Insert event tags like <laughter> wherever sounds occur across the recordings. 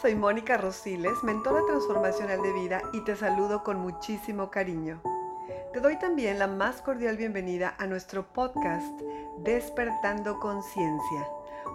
Soy Mónica Rosiles, mentora transformacional de vida y te saludo con muchísimo cariño. Te doy también la más cordial bienvenida a nuestro podcast Despertando Conciencia,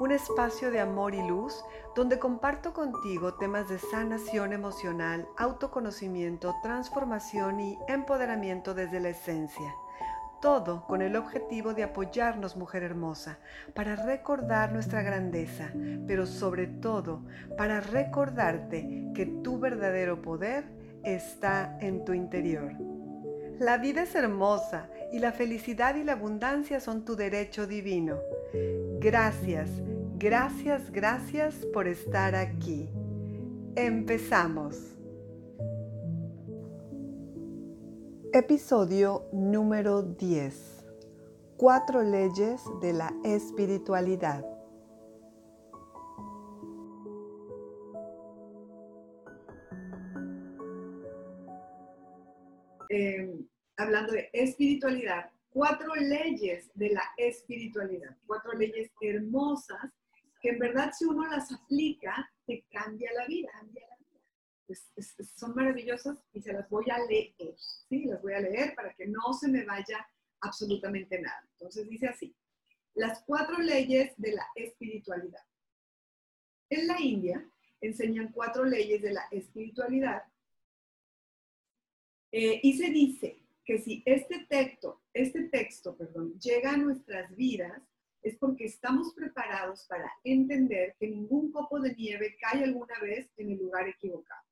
un espacio de amor y luz donde comparto contigo temas de sanación emocional, autoconocimiento, transformación y empoderamiento desde la esencia todo con el objetivo de apoyarnos, mujer hermosa, para recordar nuestra grandeza, pero sobre todo para recordarte que tu verdadero poder está en tu interior. La vida es hermosa y la felicidad y la abundancia son tu derecho divino. Gracias, gracias, gracias por estar aquí. Empezamos. Episodio número 10. Cuatro leyes de la espiritualidad. Em, hablando de espiritualidad, cuatro leyes de la espiritualidad, cuatro leyes hermosas que en verdad si uno las aplica, te cambia la vida. Cambia la son maravillosas y se las voy a leer, ¿sí? Las voy a leer para que no se me vaya absolutamente nada. Entonces dice así, las cuatro leyes de la espiritualidad. En la India enseñan cuatro leyes de la espiritualidad eh, y se dice que si este texto, este texto, perdón, llega a nuestras vidas, es porque estamos preparados para entender que ningún copo de nieve cae alguna vez en el lugar equivocado.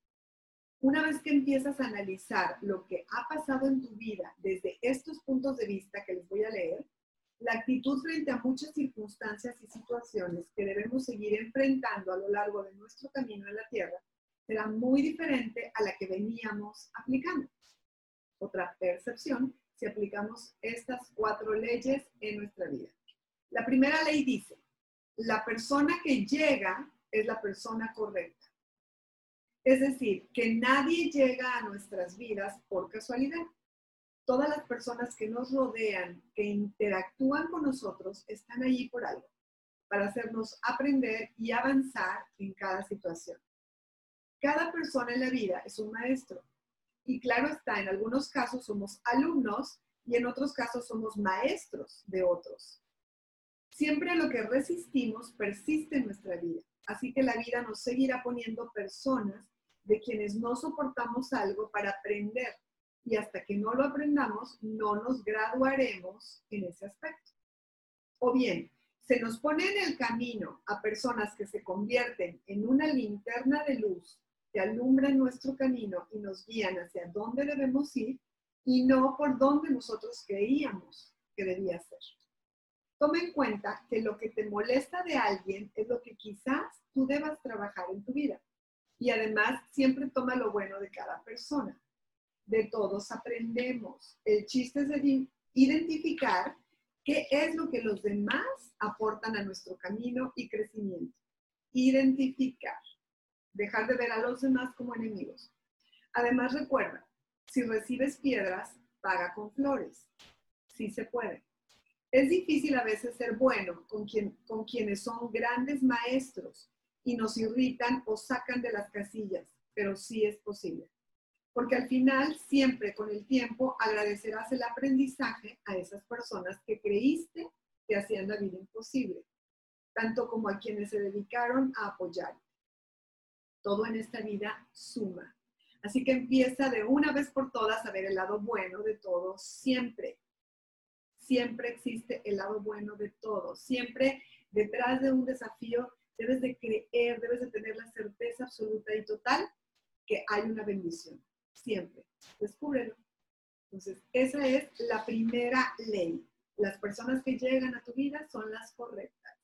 Una vez que empiezas a analizar lo que ha pasado en tu vida desde estos puntos de vista que les voy a leer, la actitud frente a muchas circunstancias y situaciones que debemos seguir enfrentando a lo largo de nuestro camino en la Tierra será muy diferente a la que veníamos aplicando. Otra percepción si aplicamos estas cuatro leyes en nuestra vida. La primera ley dice, la persona que llega es la persona correcta. Es decir, que nadie llega a nuestras vidas por casualidad. Todas las personas que nos rodean, que interactúan con nosotros, están allí por algo, para hacernos aprender y avanzar en cada situación. Cada persona en la vida es un maestro. Y claro está, en algunos casos somos alumnos y en otros casos somos maestros de otros. Siempre lo que resistimos persiste en nuestra vida. Así que la vida nos seguirá poniendo personas de quienes no soportamos algo para aprender y hasta que no lo aprendamos no nos graduaremos en ese aspecto. O bien, se nos pone en el camino a personas que se convierten en una linterna de luz que alumbran nuestro camino y nos guían hacia dónde debemos ir y no por donde nosotros creíamos que debía ser. Toma en cuenta que lo que te molesta de alguien es lo que quizás tú debas trabajar en tu vida y además siempre toma lo bueno de cada persona. De todos aprendemos. El chiste es identificar qué es lo que los demás aportan a nuestro camino y crecimiento. Identificar. Dejar de ver a los demás como enemigos. Además recuerda, si recibes piedras, paga con flores. Sí se puede. Es difícil a veces ser bueno con, quien, con quienes son grandes maestros y nos irritan o sacan de las casillas, pero sí es posible. Porque al final, siempre con el tiempo, agradecerás el aprendizaje a esas personas que creíste que hacían la vida imposible, tanto como a quienes se dedicaron a apoyar. Todo en esta vida suma. Así que empieza de una vez por todas a ver el lado bueno de todo, siempre. Siempre existe el lado bueno de todo. Siempre detrás de un desafío debes de creer, debes de tener la certeza absoluta y total que hay una bendición, siempre. Descúbrelo. Entonces, esa es la primera ley. Las personas que llegan a tu vida son las correctas.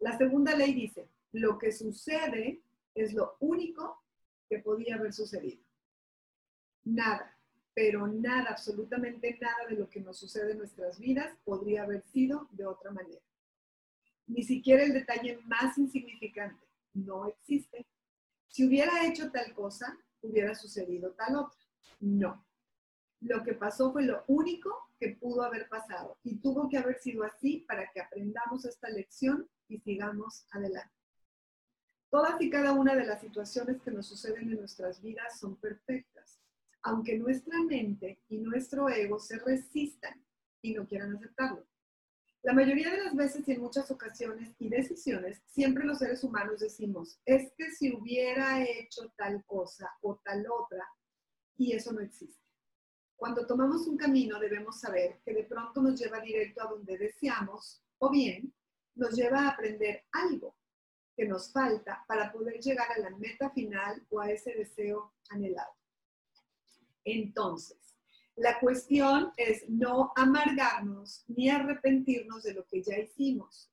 La segunda ley dice, lo que sucede es lo único que podía haber sucedido. Nada, pero nada, absolutamente nada de lo que nos sucede en nuestras vidas podría haber sido de otra manera. Ni siquiera el detalle más insignificante no existe. Si hubiera hecho tal cosa, hubiera sucedido tal otra. No. Lo que pasó fue lo único que pudo haber pasado y tuvo que haber sido así para que aprendamos esta lección y sigamos adelante. Todas y cada una de las situaciones que nos suceden en nuestras vidas son perfectas, aunque nuestra mente y nuestro ego se resistan y no quieran aceptarlo. La mayoría de las veces y en muchas ocasiones y decisiones, siempre los seres humanos decimos, es que si hubiera hecho tal cosa o tal otra, y eso no existe. Cuando tomamos un camino debemos saber que de pronto nos lleva directo a donde deseamos o bien nos lleva a aprender algo que nos falta para poder llegar a la meta final o a ese deseo anhelado. Entonces, la cuestión es no amargarnos ni arrepentirnos de lo que ya hicimos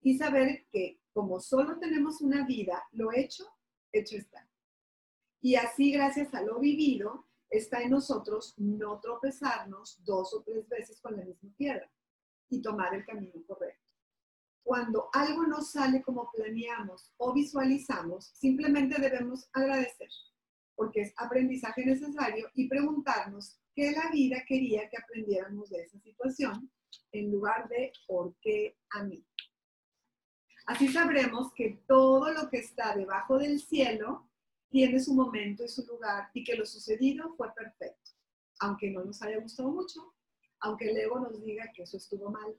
y saber que como solo tenemos una vida, lo hecho, hecho está. Y así, gracias a lo vivido, está en nosotros no tropezarnos dos o tres veces con la misma piedra y tomar el camino correcto. Cuando algo no sale como planeamos o visualizamos, simplemente debemos agradecer, porque es aprendizaje necesario y preguntarnos qué la vida quería que aprendiéramos de esa situación en lugar de por qué a mí. Así sabremos que todo lo que está debajo del cielo tiene su momento y su lugar y que lo sucedido fue perfecto, aunque no nos haya gustado mucho, aunque el ego nos diga que eso estuvo mal.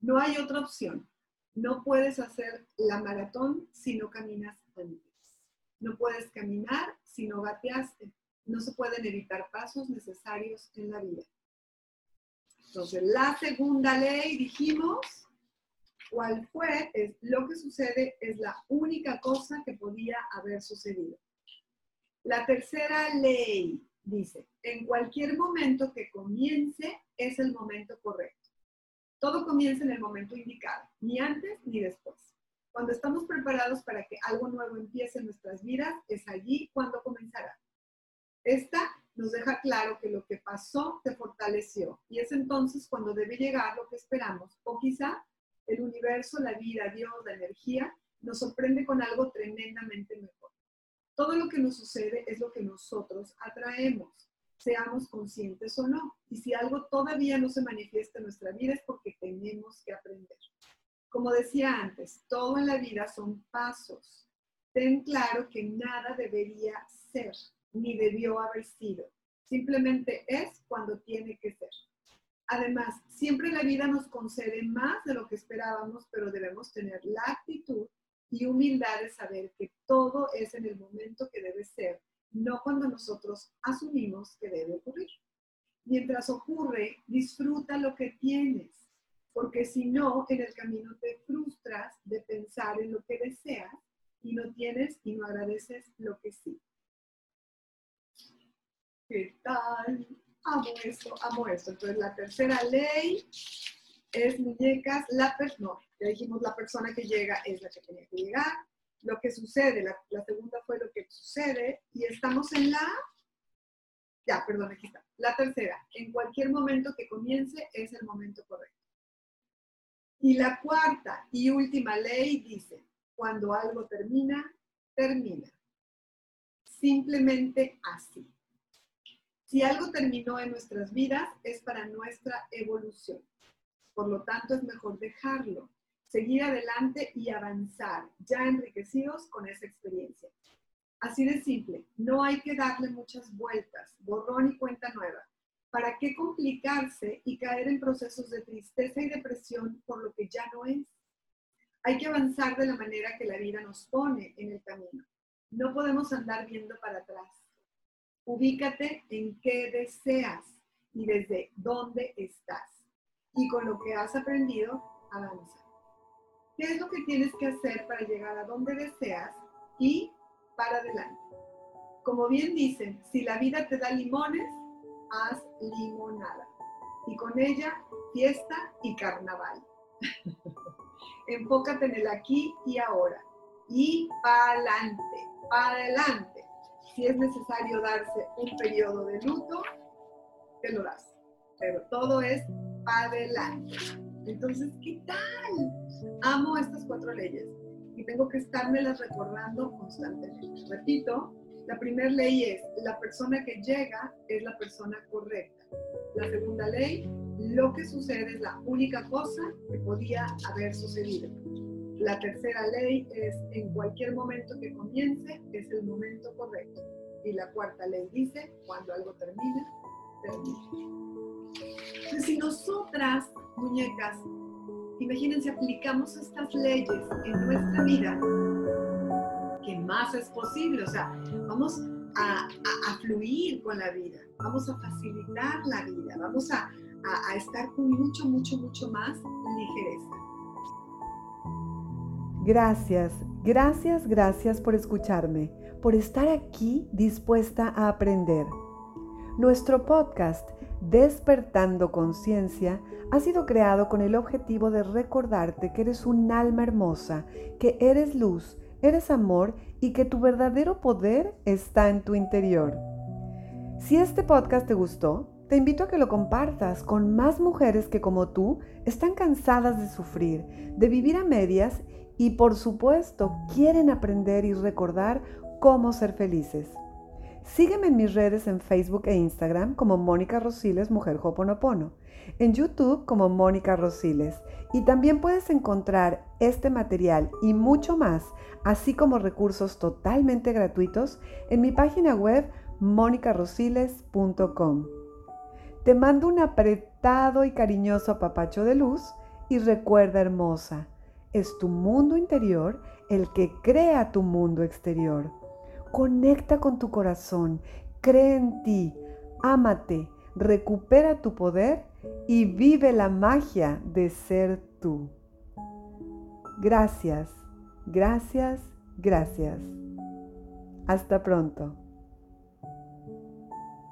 No hay otra opción. No puedes hacer la maratón si no caminas antes. No puedes caminar si no gateaste no se pueden evitar pasos necesarios en la vida. Entonces, la segunda ley, dijimos, ¿cuál fue? Es lo que sucede es la única cosa que podía haber sucedido. La tercera ley dice, en cualquier momento que comience es el momento correcto. Todo comienza en el momento indicado, ni antes ni después. Cuando estamos preparados para que algo nuevo empiece en nuestras vidas, es allí cuando comenzará. Esta nos deja claro que lo que pasó te fortaleció y es entonces cuando debe llegar lo que esperamos. O quizá el universo, la vida, Dios, la energía nos sorprende con algo tremendamente mejor. Todo lo que nos sucede es lo que nosotros atraemos, seamos conscientes o no. Y si algo todavía no se manifiesta en nuestra vida es porque tenemos que aprender. Como decía antes, todo en la vida son pasos. Ten claro que nada debería ser ni debió haber sido. Simplemente es cuando tiene que ser. Además, siempre la vida nos concede más de lo que esperábamos, pero debemos tener la actitud y humildad de saber que todo es en el momento que debe ser, no cuando nosotros asumimos que debe ocurrir. Mientras ocurre, disfruta lo que tienes, porque si no, en el camino te frustras de pensar en lo que deseas y no tienes y no agradeces lo que sí. ¿Qué tal? Amo esto, amo esto. Entonces, la tercera ley es muñecas, la persona, no, ya dijimos la persona que llega es la que tenía que llegar. Lo que sucede, la, la segunda fue lo que sucede, y estamos en la, ya, perdón, aquí está. La tercera, en cualquier momento que comience es el momento correcto. Y la cuarta y última ley dice, cuando algo termina, termina. Simplemente así. Si algo terminó en nuestras vidas es para nuestra evolución. Por lo tanto, es mejor dejarlo, seguir adelante y avanzar, ya enriquecidos con esa experiencia. Así de simple, no hay que darle muchas vueltas, borrón y cuenta nueva. ¿Para qué complicarse y caer en procesos de tristeza y depresión por lo que ya no es? Hay que avanzar de la manera que la vida nos pone en el camino. No podemos andar viendo para atrás. Ubícate en qué deseas y desde dónde estás. Y con lo que has aprendido, avanza. ¿Qué es lo que tienes que hacer para llegar a donde deseas y para adelante? Como bien dicen, si la vida te da limones, haz limonada. Y con ella, fiesta y carnaval. <laughs> Enfócate en el aquí y ahora. Y para adelante, para adelante si es necesario darse un periodo de luto, te lo das. Pero todo es adelante. Entonces, ¿qué tal? Amo estas cuatro leyes y tengo que estármelas recordando constantemente. Repito, la primera ley es, la persona que llega es la persona correcta. La segunda ley, lo que sucede es la única cosa que podía haber sucedido. La tercera ley es en cualquier momento que comience es el momento correcto. Y la cuarta ley dice, cuando algo termina, termina. Entonces, si nosotras, muñecas, imagínense, aplicamos estas leyes en nuestra vida, ¿qué más es posible? O sea, vamos a, fluir con la vida, vamos a facilitar la vida, vamos a, a estar con mucho, mucho, mucho más ligereza. Gracias, gracias, gracias por escucharme, por estar aquí dispuesta a aprender. Nuestro podcast Despertando Conciencia ha sido creado con el objetivo de recordarte que eres un alma hermosa, que eres luz, eres amor y que tu verdadero poder está en tu interior. Si este podcast te gustó, te invito a que lo compartas con más mujeres que como tú están cansadas de sufrir, de vivir a medias y por supuesto quieren aprender y recordar cómo ser felices. Sígueme en mis redes en Facebook e Instagram como Mónica Rosiles Mujer Hoponopono, en YouTube como Mónica Rosiles y también puedes encontrar este material y mucho más, así como recursos totalmente gratuitos en mi página web monicarosiles.com. Te mando un apretado y cariñoso apapacho de luz y recuerda hermosa, es tu mundo interior el que crea tu mundo exterior. Conecta con tu corazón, cree en ti, ámate, recupera tu poder y vive la magia de ser tú. Gracias, gracias, gracias. Hasta pronto.